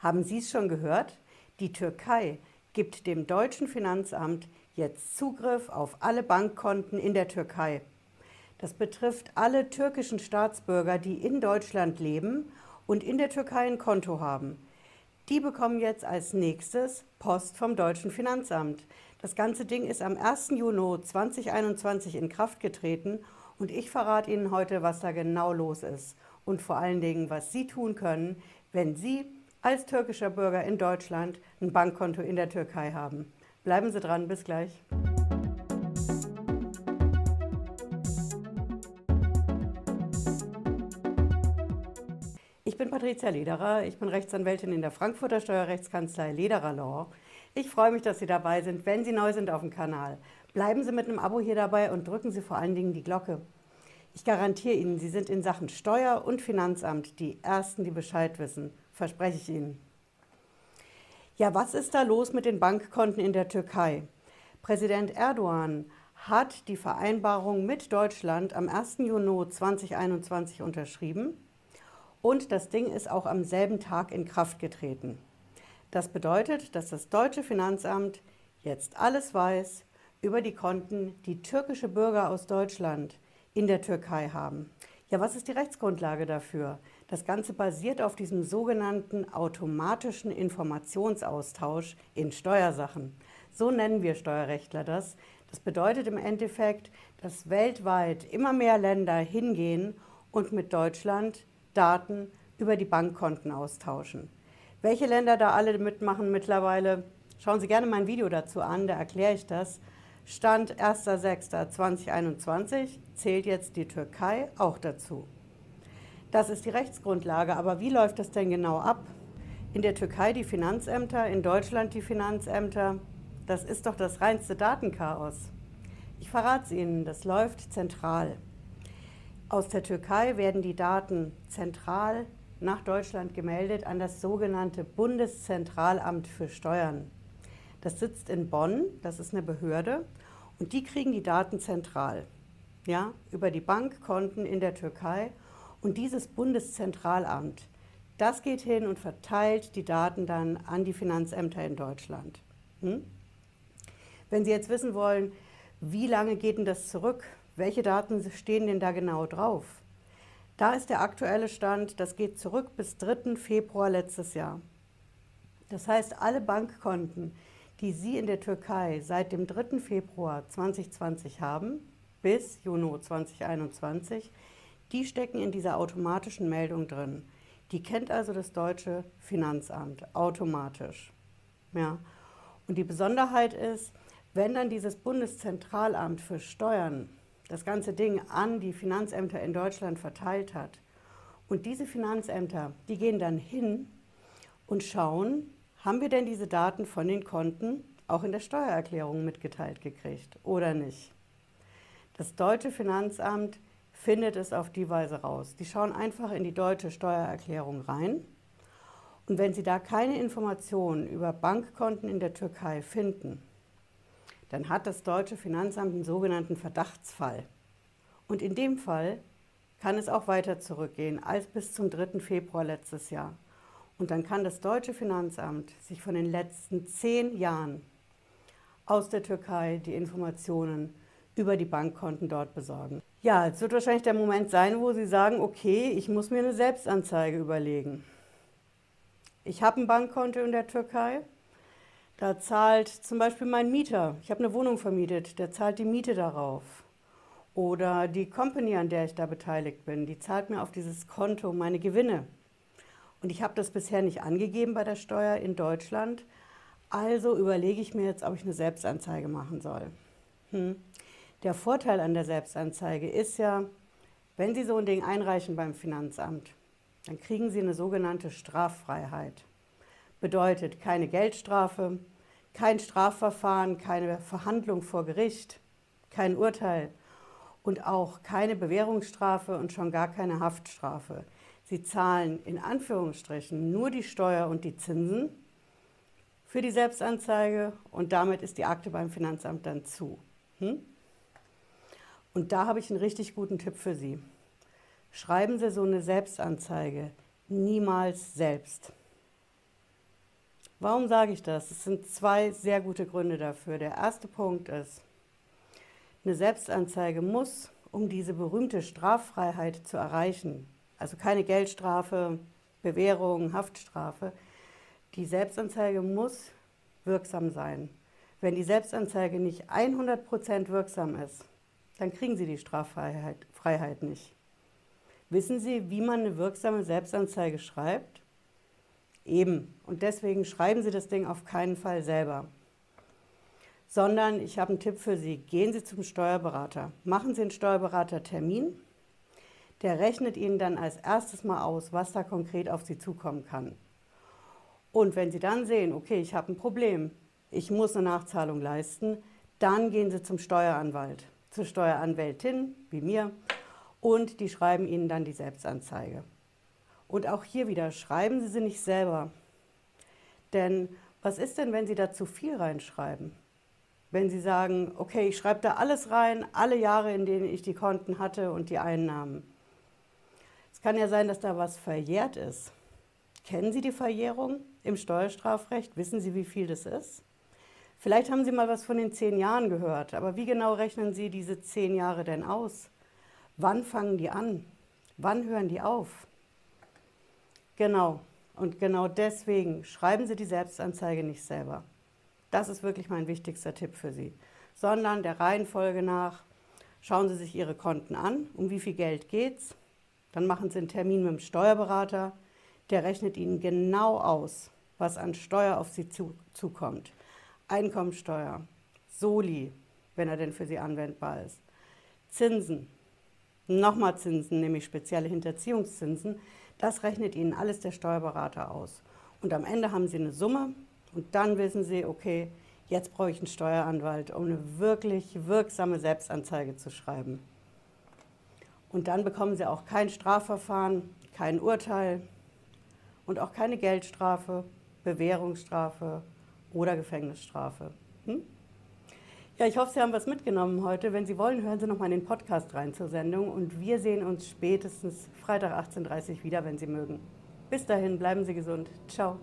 Haben Sie es schon gehört? Die Türkei gibt dem deutschen Finanzamt jetzt Zugriff auf alle Bankkonten in der Türkei. Das betrifft alle türkischen Staatsbürger, die in Deutschland leben und in der Türkei ein Konto haben. Die bekommen jetzt als nächstes Post vom deutschen Finanzamt. Das ganze Ding ist am 1. Juni 2021 in Kraft getreten und ich verrate Ihnen heute, was da genau los ist und vor allen Dingen, was Sie tun können, wenn Sie als türkischer Bürger in Deutschland ein Bankkonto in der Türkei haben. Bleiben Sie dran, bis gleich. Ich bin Patricia Lederer, ich bin Rechtsanwältin in der Frankfurter Steuerrechtskanzlei Lederer Law. Ich freue mich, dass Sie dabei sind, wenn Sie neu sind auf dem Kanal. Bleiben Sie mit einem Abo hier dabei und drücken Sie vor allen Dingen die Glocke. Ich garantiere Ihnen, Sie sind in Sachen Steuer- und Finanzamt die Ersten, die Bescheid wissen. Verspreche ich Ihnen. Ja, was ist da los mit den Bankkonten in der Türkei? Präsident Erdogan hat die Vereinbarung mit Deutschland am 1. Juni 2021 unterschrieben und das Ding ist auch am selben Tag in Kraft getreten. Das bedeutet, dass das deutsche Finanzamt jetzt alles weiß über die Konten, die türkische Bürger aus Deutschland in der Türkei haben. Ja, was ist die Rechtsgrundlage dafür? Das Ganze basiert auf diesem sogenannten automatischen Informationsaustausch in Steuersachen. So nennen wir Steuerrechtler das. Das bedeutet im Endeffekt, dass weltweit immer mehr Länder hingehen und mit Deutschland Daten über die Bankkonten austauschen. Welche Länder da alle mitmachen mittlerweile, schauen Sie gerne mein Video dazu an, da erkläre ich das. Stand 1.6.2021 zählt jetzt die Türkei auch dazu. Das ist die Rechtsgrundlage, aber wie läuft das denn genau ab? In der Türkei die Finanzämter, in Deutschland die Finanzämter. Das ist doch das reinste Datenchaos. Ich verrate es Ihnen, das läuft zentral. Aus der Türkei werden die Daten zentral nach Deutschland gemeldet an das sogenannte Bundeszentralamt für Steuern. Das sitzt in Bonn, das ist eine Behörde, und die kriegen die Daten zentral, ja, über die Bankkonten in der Türkei. Und dieses Bundeszentralamt, das geht hin und verteilt die Daten dann an die Finanzämter in Deutschland. Hm? Wenn Sie jetzt wissen wollen, wie lange geht denn das zurück? Welche Daten stehen denn da genau drauf? Da ist der aktuelle Stand, das geht zurück bis 3. Februar letztes Jahr. Das heißt, alle Bankkonten, die Sie in der Türkei seit dem 3. Februar 2020 haben, bis Juni 2021, die stecken in dieser automatischen Meldung drin. Die kennt also das deutsche Finanzamt automatisch. Ja. Und die Besonderheit ist, wenn dann dieses Bundeszentralamt für Steuern das ganze Ding an die Finanzämter in Deutschland verteilt hat und diese Finanzämter, die gehen dann hin und schauen, haben wir denn diese Daten von den Konten auch in der Steuererklärung mitgeteilt gekriegt oder nicht? Das deutsche Finanzamt findet es auf die Weise raus. Die schauen einfach in die deutsche Steuererklärung rein und wenn sie da keine Informationen über Bankkonten in der Türkei finden, dann hat das deutsche Finanzamt einen sogenannten Verdachtsfall. Und in dem Fall kann es auch weiter zurückgehen als bis zum 3. Februar letztes Jahr. Und dann kann das deutsche Finanzamt sich von den letzten zehn Jahren aus der Türkei die Informationen über die Bankkonten dort besorgen. Ja, es wird wahrscheinlich der Moment sein, wo Sie sagen, okay, ich muss mir eine Selbstanzeige überlegen. Ich habe ein Bankkonto in der Türkei, da zahlt zum Beispiel mein Mieter, ich habe eine Wohnung vermietet, der zahlt die Miete darauf. Oder die Company, an der ich da beteiligt bin, die zahlt mir auf dieses Konto meine Gewinne. Und ich habe das bisher nicht angegeben bei der Steuer in Deutschland. Also überlege ich mir jetzt, ob ich eine Selbstanzeige machen soll. Hm. Der Vorteil an der Selbstanzeige ist ja, wenn Sie so ein Ding einreichen beim Finanzamt, dann kriegen Sie eine sogenannte Straffreiheit. Bedeutet keine Geldstrafe, kein Strafverfahren, keine Verhandlung vor Gericht, kein Urteil und auch keine Bewährungsstrafe und schon gar keine Haftstrafe. Sie zahlen in Anführungsstrichen nur die Steuer und die Zinsen für die Selbstanzeige und damit ist die Akte beim Finanzamt dann zu. Hm? Und da habe ich einen richtig guten Tipp für Sie. Schreiben Sie so eine Selbstanzeige niemals selbst. Warum sage ich das? Es sind zwei sehr gute Gründe dafür. Der erste Punkt ist, eine Selbstanzeige muss, um diese berühmte Straffreiheit zu erreichen, also keine Geldstrafe, Bewährung, Haftstrafe, die Selbstanzeige muss wirksam sein. Wenn die Selbstanzeige nicht 100% wirksam ist, dann kriegen Sie die Straffreiheit Freiheit nicht. Wissen Sie, wie man eine wirksame Selbstanzeige schreibt? Eben. Und deswegen schreiben Sie das Ding auf keinen Fall selber. Sondern ich habe einen Tipp für Sie. Gehen Sie zum Steuerberater. Machen Sie einen Steuerberatertermin. Der rechnet Ihnen dann als erstes mal aus, was da konkret auf Sie zukommen kann. Und wenn Sie dann sehen, okay, ich habe ein Problem, ich muss eine Nachzahlung leisten, dann gehen Sie zum Steueranwalt, zur Steueranwältin, wie mir, und die schreiben Ihnen dann die Selbstanzeige. Und auch hier wieder, schreiben Sie sie nicht selber. Denn was ist denn, wenn Sie da zu viel reinschreiben? Wenn Sie sagen, okay, ich schreibe da alles rein, alle Jahre, in denen ich die Konten hatte und die Einnahmen. Es kann ja sein, dass da was verjährt ist. Kennen Sie die Verjährung im Steuerstrafrecht? Wissen Sie, wie viel das ist? Vielleicht haben Sie mal was von den zehn Jahren gehört, aber wie genau rechnen Sie diese zehn Jahre denn aus? Wann fangen die an? Wann hören die auf? Genau. Und genau deswegen schreiben Sie die Selbstanzeige nicht selber. Das ist wirklich mein wichtigster Tipp für Sie. Sondern der Reihenfolge nach schauen Sie sich Ihre Konten an, um wie viel Geld geht's. Dann machen Sie einen Termin mit dem Steuerberater, der rechnet Ihnen genau aus, was an Steuer auf Sie zu, zukommt. Einkommensteuer, Soli, wenn er denn für Sie anwendbar ist, Zinsen, nochmal Zinsen, nämlich spezielle Hinterziehungszinsen, das rechnet Ihnen alles der Steuerberater aus. Und am Ende haben Sie eine Summe und dann wissen Sie, okay, jetzt brauche ich einen Steueranwalt, um eine wirklich wirksame Selbstanzeige zu schreiben. Und dann bekommen Sie auch kein Strafverfahren, kein Urteil, und auch keine Geldstrafe, Bewährungsstrafe oder Gefängnisstrafe. Hm? Ja, ich hoffe, Sie haben was mitgenommen heute. Wenn Sie wollen, hören Sie noch mal in den Podcast rein zur Sendung und wir sehen uns spätestens Freitag 18.30 Uhr wieder, wenn Sie mögen. Bis dahin, bleiben Sie gesund. Ciao.